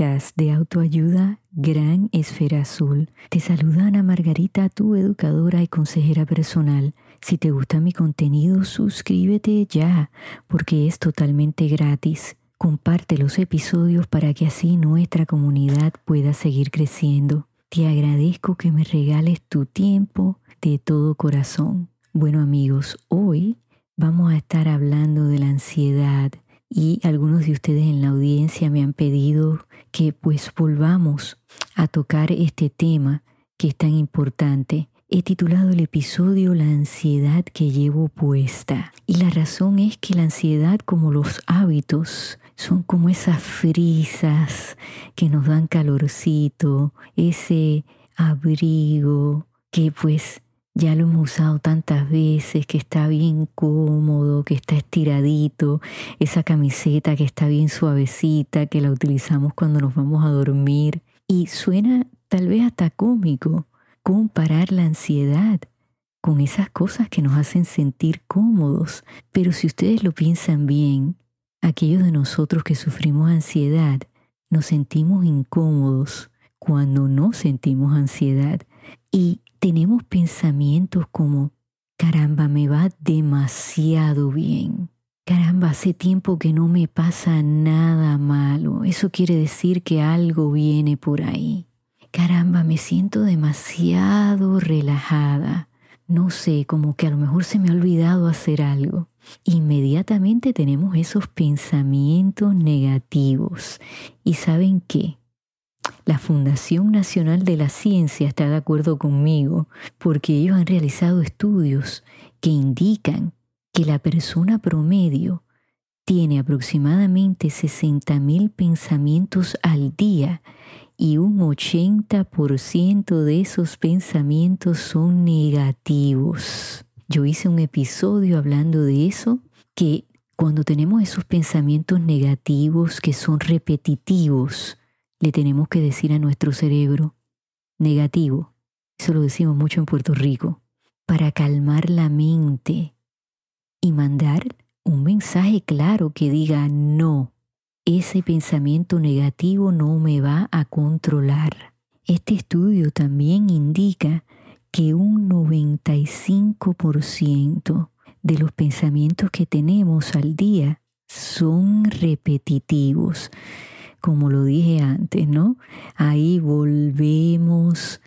de autoayuda Gran Esfera Azul. Te saluda Ana Margarita, tu educadora y consejera personal. Si te gusta mi contenido, suscríbete ya, porque es totalmente gratis. Comparte los episodios para que así nuestra comunidad pueda seguir creciendo. Te agradezco que me regales tu tiempo de todo corazón. Bueno amigos, hoy vamos a estar hablando de la ansiedad y algunos de ustedes en la audiencia me han pedido que pues volvamos a tocar este tema que es tan importante. He titulado el episodio La ansiedad que llevo puesta. Y la razón es que la ansiedad como los hábitos son como esas frisas que nos dan calorcito, ese abrigo que pues ya lo hemos usado tantas veces, que está bien cómodo, que está estiradito, esa camiseta que está bien suavecita, que la utilizamos cuando nos vamos a dormir. Y suena tal vez hasta cómico comparar la ansiedad con esas cosas que nos hacen sentir cómodos. Pero si ustedes lo piensan bien, aquellos de nosotros que sufrimos ansiedad, nos sentimos incómodos cuando no sentimos ansiedad. Y tenemos pensamientos como, caramba, me va demasiado bien. Caramba, hace tiempo que no me pasa nada malo. Eso quiere decir que algo viene por ahí. Caramba, me siento demasiado relajada. No sé, como que a lo mejor se me ha olvidado hacer algo. Inmediatamente tenemos esos pensamientos negativos. ¿Y saben qué? La Fundación Nacional de la Ciencia está de acuerdo conmigo porque ellos han realizado estudios que indican que la persona promedio tiene aproximadamente 60.000 pensamientos al día y un 80% de esos pensamientos son negativos. Yo hice un episodio hablando de eso, que cuando tenemos esos pensamientos negativos que son repetitivos, le tenemos que decir a nuestro cerebro negativo, eso lo decimos mucho en Puerto Rico, para calmar la mente y mandar un mensaje claro que diga no, ese pensamiento negativo no me va a controlar. Este estudio también indica que un 95% de los pensamientos que tenemos al día son repetitivos como lo dije antes, ¿no? Ahí volvemos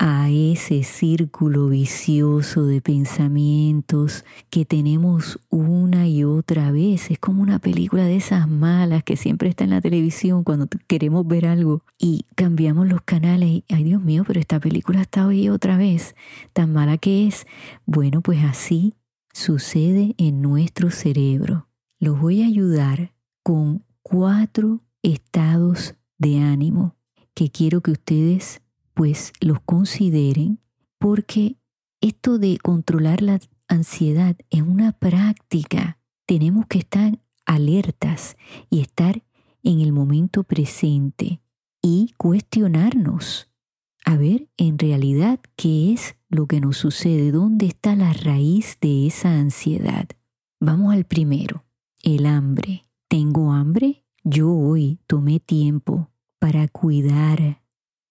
a ese círculo vicioso de pensamientos que tenemos una y otra vez. Es como una película de esas malas que siempre está en la televisión cuando queremos ver algo y cambiamos los canales ay Dios mío, pero esta película está hoy otra vez, tan mala que es. Bueno, pues así sucede en nuestro cerebro. Los voy a ayudar con cuatro estados de ánimo que quiero que ustedes pues los consideren porque esto de controlar la ansiedad es una práctica. Tenemos que estar alertas y estar en el momento presente y cuestionarnos. A ver, en realidad, ¿qué es lo que nos sucede? ¿Dónde está la raíz de esa ansiedad? Vamos al primero, el hambre. ¿Tengo hambre? Yo hoy tomé tiempo para cuidar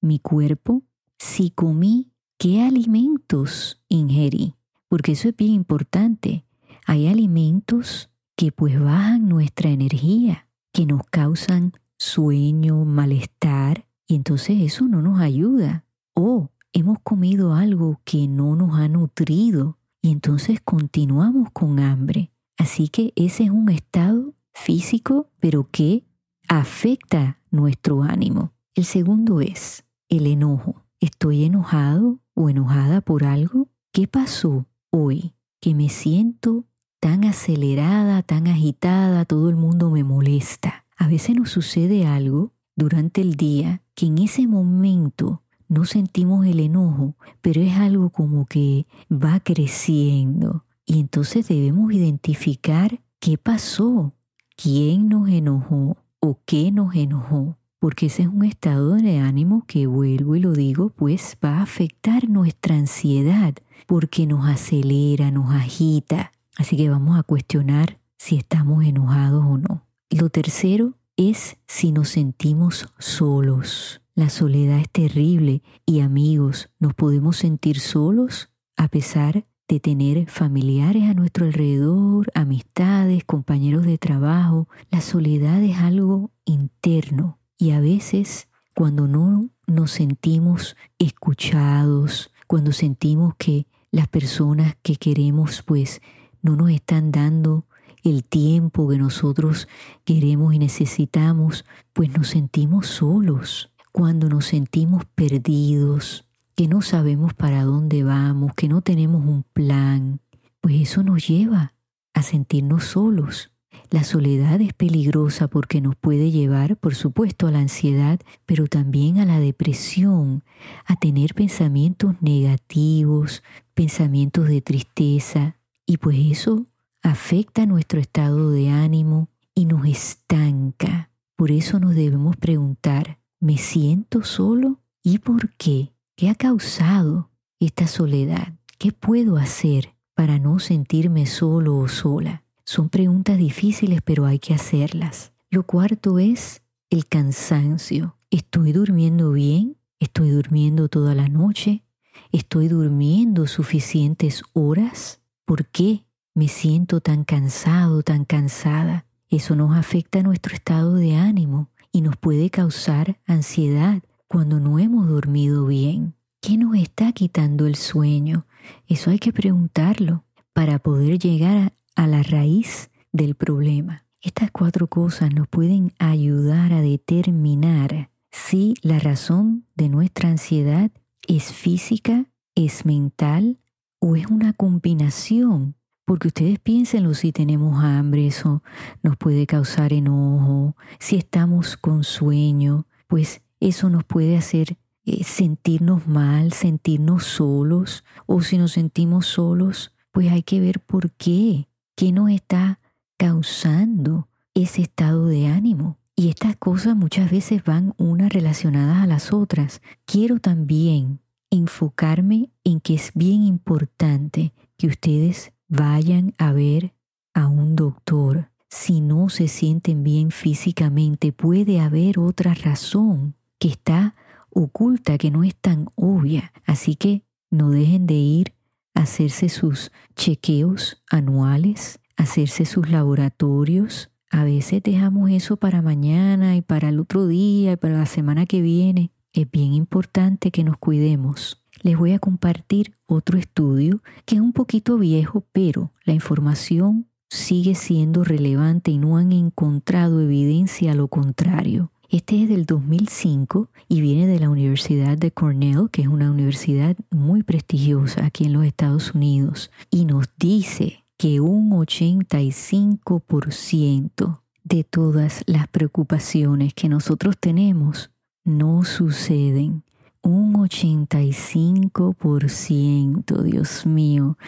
mi cuerpo. Si comí, ¿qué alimentos ingerí? Porque eso es bien importante. Hay alimentos que pues bajan nuestra energía, que nos causan sueño, malestar, y entonces eso no nos ayuda. O hemos comido algo que no nos ha nutrido y entonces continuamos con hambre. Así que ese es un estado físico, pero que afecta nuestro ánimo. El segundo es el enojo. ¿Estoy enojado o enojada por algo? ¿Qué pasó hoy que me siento tan acelerada, tan agitada, todo el mundo me molesta? A veces nos sucede algo durante el día que en ese momento no sentimos el enojo, pero es algo como que va creciendo. Y entonces debemos identificar qué pasó, quién nos enojó, o qué nos enojó, porque ese es un estado de ánimo que vuelvo y lo digo, pues va a afectar nuestra ansiedad, porque nos acelera, nos agita. Así que vamos a cuestionar si estamos enojados o no. Lo tercero es si nos sentimos solos. La soledad es terrible y amigos, ¿nos podemos sentir solos a pesar de tener familiares a nuestro alrededor, amistades, compañeros de trabajo? La soledad es algo interno y a veces cuando no nos sentimos escuchados, cuando sentimos que las personas que queremos pues no nos están dando el tiempo que nosotros queremos y necesitamos, pues nos sentimos solos cuando nos sentimos perdidos, que no sabemos para dónde vamos, que no tenemos un plan, pues eso nos lleva a sentirnos solos. La soledad es peligrosa porque nos puede llevar, por supuesto, a la ansiedad, pero también a la depresión, a tener pensamientos negativos, pensamientos de tristeza, y pues eso afecta nuestro estado de ánimo y nos estanca. Por eso nos debemos preguntar, ¿Me siento solo? ¿Y por qué? ¿Qué ha causado esta soledad? ¿Qué puedo hacer para no sentirme solo o sola? Son preguntas difíciles, pero hay que hacerlas. Lo cuarto es el cansancio. ¿Estoy durmiendo bien? ¿Estoy durmiendo toda la noche? ¿Estoy durmiendo suficientes horas? ¿Por qué me siento tan cansado, tan cansada? Eso nos afecta a nuestro estado de ánimo y nos puede causar ansiedad cuando no hemos dormido bien. ¿Qué nos está quitando el sueño? Eso hay que preguntarlo para poder llegar a, la raíz del problema. Estas cuatro cosas nos pueden ayudar a determinar si la razón de nuestra ansiedad es física, es mental o es una combinación porque ustedes piénsenlo, si tenemos hambre, eso nos puede causar enojo. Si estamos con sueño, pues eso nos puede hacer eh, sentirnos mal, sentirnos solos. O si nos sentimos solos, pues hay que ver por qué. ¿Qué nos está causando ese estado de ánimo? Y estas cosas muchas veces van unas relacionadas a las otras. Quiero también enfocarme en que es bien importante que ustedes vayan a ver a un doctor. Si no se sienten bien físicamente, puede haber otra razón que está oculta, que no es tan obvia. Así que no dejen de ir a hacerse sus chequeos anuales, hacerse sus laboratorios. A veces dejamos eso para mañana y para el otro día y para la semana que viene. Es bien importante que nos cuidemos les voy a compartir otro estudio que es un poquito viejo, pero la información sigue siendo relevante y no han encontrado evidencia a lo contrario. Este es del 2005 y viene de la Universidad de Cornell, que es una universidad muy prestigiosa aquí en los Estados Unidos, y nos dice que un 85% de todas las preocupaciones que nosotros tenemos no suceden un 85%, Dios mío.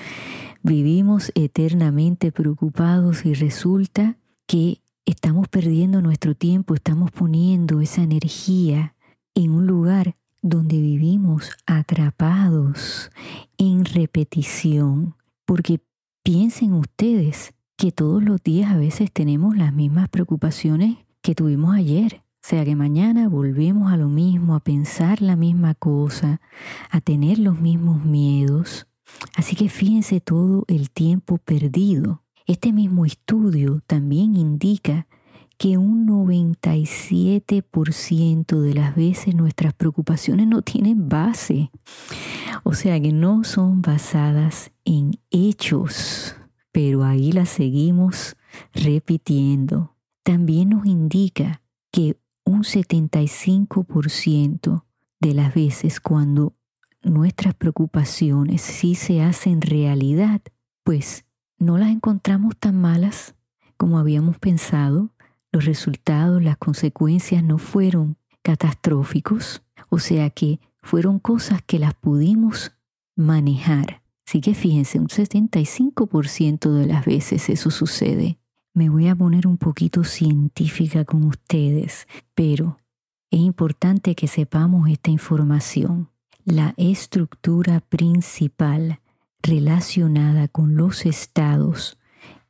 Vivimos eternamente preocupados y resulta que estamos perdiendo nuestro tiempo, estamos poniendo esa energía en un lugar donde vivimos atrapados en repetición. Porque piensen ustedes que todos los días a veces tenemos las mismas preocupaciones que tuvimos ayer sea que mañana volvemos a lo mismo, a pensar la misma cosa, a tener los mismos miedos. Así que fíjense todo el tiempo perdido. Este mismo estudio también indica que un 97% de las veces nuestras preocupaciones no tienen base, o sea que no son basadas en hechos, pero ahí las seguimos repitiendo. También nos indica que un 75% de las veces cuando nuestras preocupaciones sí se hacen realidad, pues no las encontramos tan malas como habíamos pensado, los resultados, las consecuencias no fueron catastróficos, o sea que fueron cosas que las pudimos manejar. Así que fíjense, un 75% de las veces eso sucede me voy a poner un poquito científica con ustedes, pero es importante que sepamos esta información. La estructura principal relacionada con los estados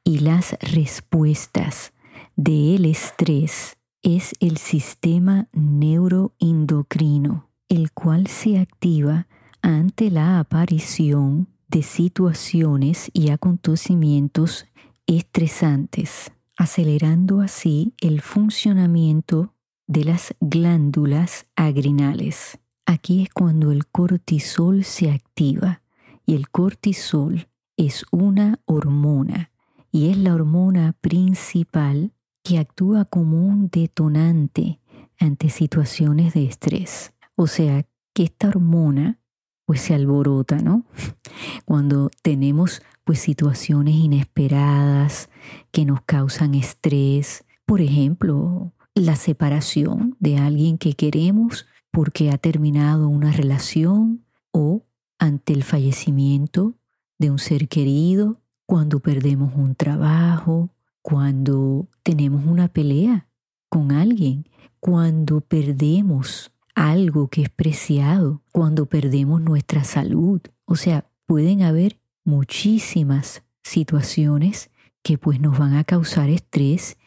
y las respuestas del estrés es el sistema neuroendocrino, el cual se activa ante la aparición de situaciones y acontecimientos estresantes, acelerando así el funcionamiento de las glándulas agrinales. Aquí es cuando el cortisol se activa y el cortisol es una hormona y es la hormona principal que actúa como un detonante ante situaciones de estrés. O sea, que esta hormona pues se alborota, ¿no? Cuando tenemos pues situaciones inesperadas que nos causan estrés, por ejemplo, la separación de alguien que queremos porque ha terminado una relación o ante el fallecimiento de un ser querido, cuando perdemos un trabajo, cuando tenemos una pelea con alguien, cuando perdemos algo que es preciado, cuando perdemos nuestra salud. O sea, pueden haber muchísimas situaciones que pues nos van a causar estrés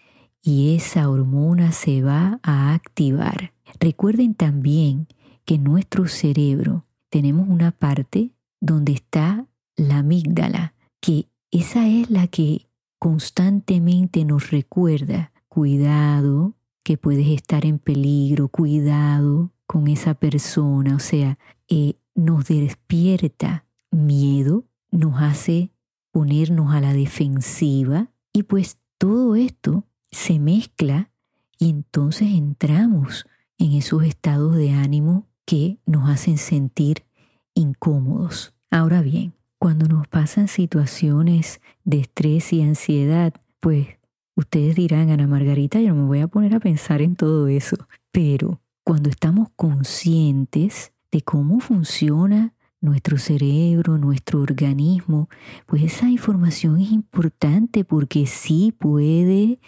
y esa hormona se va a activar. Recuerden también que nuestro cerebro tenemos una parte donde está la amígdala, que esa es la que constantemente nos recuerda, cuidado, que puedes estar en peligro, cuidado con esa persona, o sea, eh, nos despierta miedo, nos hace ponernos a la defensiva y pues todo esto se mezcla y entonces entramos en esos estados de ánimo que nos hacen sentir incómodos. Ahora bien, cuando nos pasan situaciones de estrés y ansiedad, pues ustedes dirán, Ana Margarita, yo no me voy a poner a pensar en todo eso, pero cuando estamos conscientes de cómo funciona nuestro cerebro, nuestro organismo, pues esa información es importante porque sí puede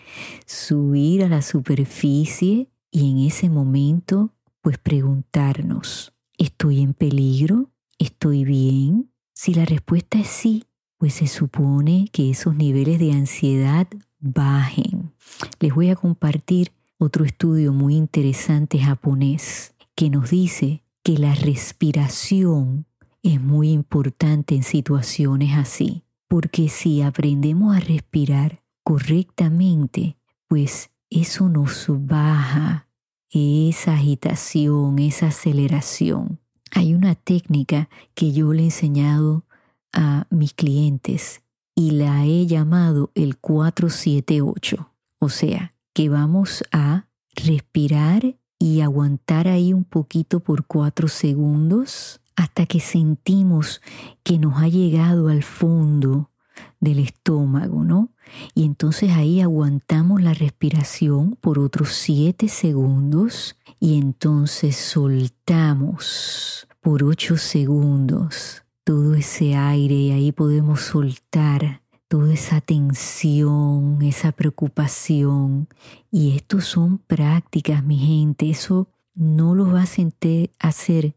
subir a la superficie y en ese momento pues preguntarnos, ¿estoy en peligro? ¿Estoy bien? Si la respuesta es sí, pues se supone que esos niveles de ansiedad bajen. Les voy a compartir otro estudio muy interesante japonés que nos dice que la respiración es muy importante en situaciones así, porque si aprendemos a respirar correctamente, pues eso nos baja esa agitación, esa aceleración. Hay una técnica que yo le he enseñado a mis clientes y la he llamado el 478. O sea, que vamos a respirar y aguantar ahí un poquito por cuatro segundos hasta que sentimos que nos ha llegado al fondo del estómago, ¿no? Y entonces ahí aguantamos la respiración por otros siete segundos y entonces soltamos por ocho segundos todo ese aire y ahí podemos soltar toda esa tensión, esa preocupación. Y esto son prácticas, mi gente. Eso no lo va a sentir, hacer,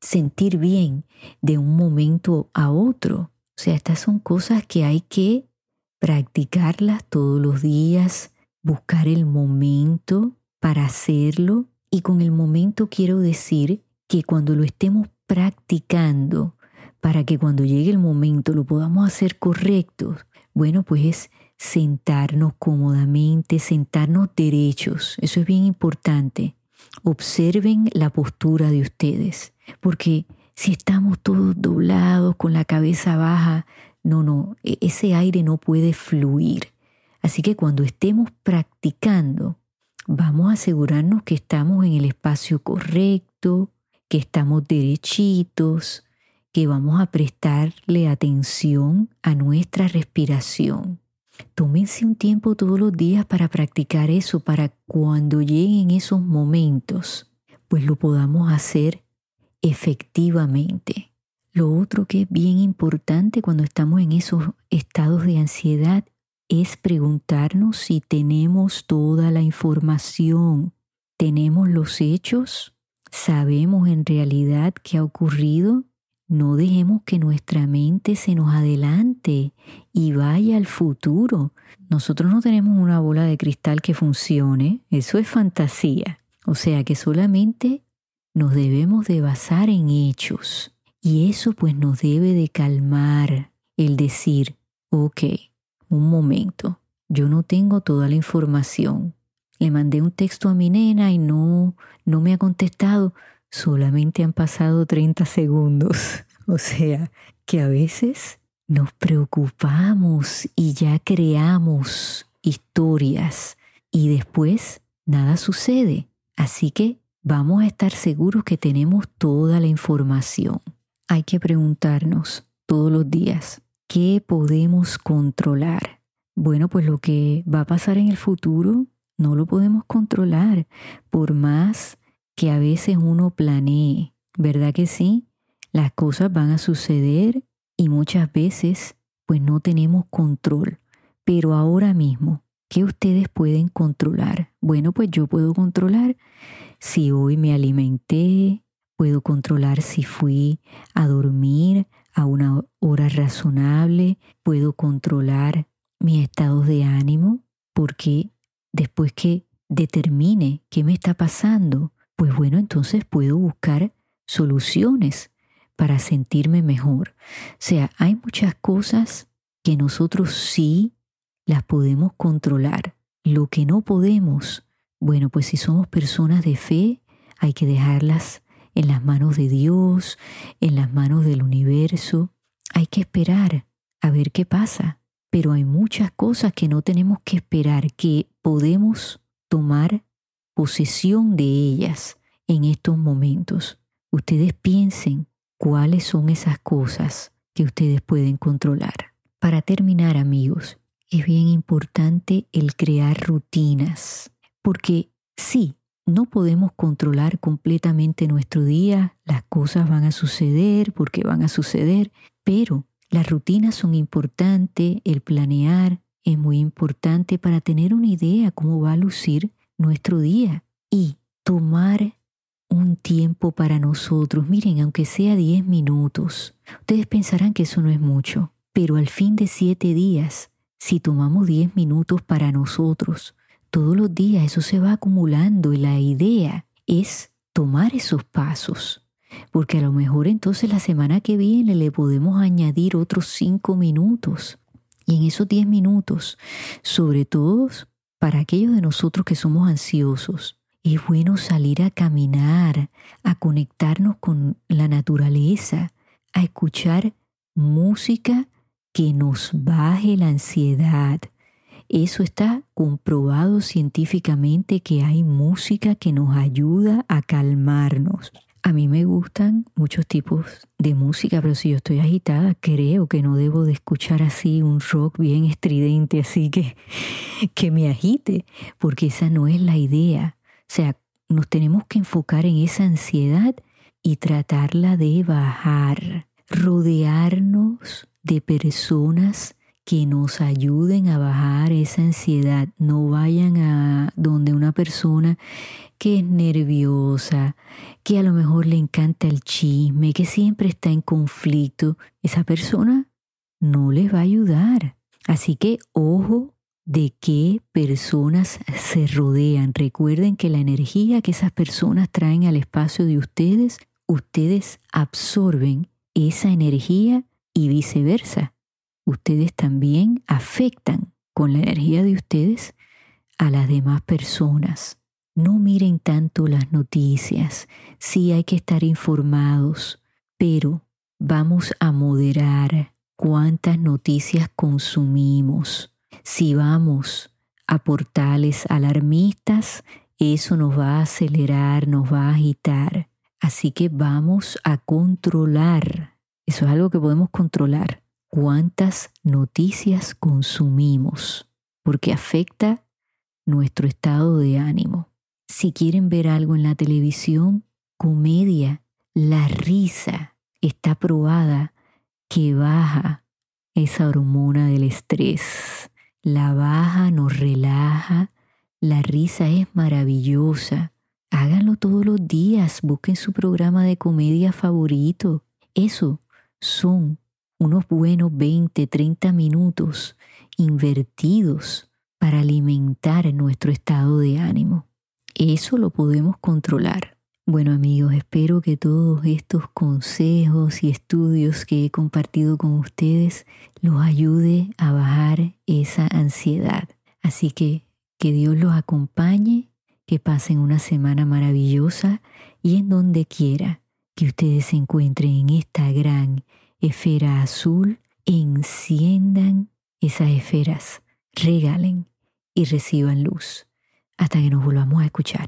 sentir bien de un momento a otro. O sea, estas son cosas que hay que practicarlas todos los días, buscar el momento para hacerlo. Y con el momento quiero decir que cuando lo estemos practicando, para que cuando llegue el momento lo podamos hacer correcto, bueno, pues es sentarnos cómodamente, sentarnos derechos. Eso es bien importante. Observen la postura de ustedes, porque si estamos todos doblados con la cabeza baja, no, no, e, ese aire no puede fluir. Así que cuando estemos practicando, vamos a asegurarnos que estamos en el espacio correcto, que estamos derechitos, que vamos a prestarle atención a nuestra respiración. Tómense un tiempo todos los días para practicar eso, para cuando lleguen esos momentos, pues lo podamos hacer efectivamente. Lo otro que es bien importante cuando estamos en esos estados de ansiedad es preguntarnos si tenemos toda la información, tenemos los hechos, sabemos en realidad qué ha ocurrido. no dejemos que nuestra mente se nos adelante y vaya al futuro. Nosotros no tenemos una bola de cristal que funcione, eso es fantasía. O sea que solamente nos debemos de basar en hechos. Y eso pues nos debe de calmar el decir, ok, un momento, yo no tengo toda la información. Le mandé un texto a mi nena y no, no me ha contestado solamente han pasado 30 segundos. O sea, que a veces nos preocupamos y ya creamos historias y después nada sucede. Así que vamos a estar seguros que tenemos toda la información. Hay que preguntarnos todos los días, ¿qué podemos controlar? Bueno, pues lo que va a pasar en el futuro no lo podemos controlar, por más que a veces uno planee, ¿verdad que sí? Las cosas van a suceder y muchas veces pues no tenemos control. Pero ahora mismo, ¿qué ustedes pueden controlar? Bueno, pues yo puedo controlar si hoy me alimenté, puedo controlar si fui a dormir a una hora razonable, puedo controlar mis estados de ánimo, porque después que determine qué me está pasando, pues bueno, entonces puedo buscar soluciones para sentirme mejor. O sea, hay muchas cosas que nosotros sí las podemos controlar. Lo que no podemos, bueno, pues si somos personas de fe, hay que dejarlas en las manos de Dios, en las manos del universo. Hay que esperar a ver qué pasa. Pero hay muchas cosas que no tenemos que esperar, que podemos tomar posesión de ellas en estos momentos. Ustedes piensen cuáles son esas cosas que ustedes pueden controlar. Para terminar, amigos, es bien importante el crear rutinas, porque sí, no podemos controlar completamente nuestro día, las cosas van a suceder porque van a suceder, pero las rutinas son importantes, el planear es muy importante para tener una idea cómo va a lucir nuestro día y tomar un tiempo para nosotros. Miren, aunque sea 10 minutos, ustedes pensarán que eso no es mucho, pero al fin de siete días, si tomamos 10 minutos para nosotros, todos los días eso se va acumulando y la idea es tomar esos pasos. Porque a lo mejor entonces la semana que viene le podemos añadir otros 5 minutos. Y en esos 10 minutos, sobre todo para aquellos de nosotros que somos ansiosos, es bueno salir a caminar, a conectarnos con la naturaleza, a escuchar música que nos baje la ansiedad. Eso está comprobado científicamente que hay música que nos ayuda a calmarnos. A mí me gustan muchos tipos de música, pero si yo estoy agitada, creo que no debo de escuchar así un rock bien estridente, así que que me agite, porque esa no es la idea. O sea, nos tenemos que enfocar en esa ansiedad y tratarla de bajar, rodearnos de personas que nos ayuden a bajar esa ansiedad. No vayan a donde una persona que es nerviosa, que a lo mejor le encanta el chisme, que siempre está en conflicto. Esa persona no les va a ayudar. Así que ojo de qué personas se rodean. Recuerden que la energía que esas personas traen al espacio de ustedes, ustedes absorben esa energía y viceversa ustedes también afectan con la energía de ustedes a las demás personas. No miren tanto las noticias, sí hay que estar informados, pero vamos a moderar cuántas noticias consumimos. Si vamos a portales alarmistas, eso nos va a acelerar, nos va a agitar. Así que vamos a controlar. Eso es algo que podemos controlar cuántas noticias consumimos, porque afecta nuestro estado de ánimo. Si quieren ver algo en la televisión, comedia, la risa está probada que baja esa hormona del estrés. La baja, nos relaja, la risa es maravillosa. Háganlo todos los días, busquen su programa de comedia favorito Eso son unos buenos 20, 30 minutos invertidos para alimentar nuestro estado de ánimo. Eso lo podemos controlar. Bueno amigos, espero que todos estos consejos y estudios que he compartido con ustedes los ayude a bajar esa ansiedad. Así que que Dios los acompañe, que pasen una semana maravillosa y en donde quiera que ustedes se encuentren en esta gran esfera azul, enciendan esas esferas, regalen y reciban luz. Hasta que nos volvamos a escuchar.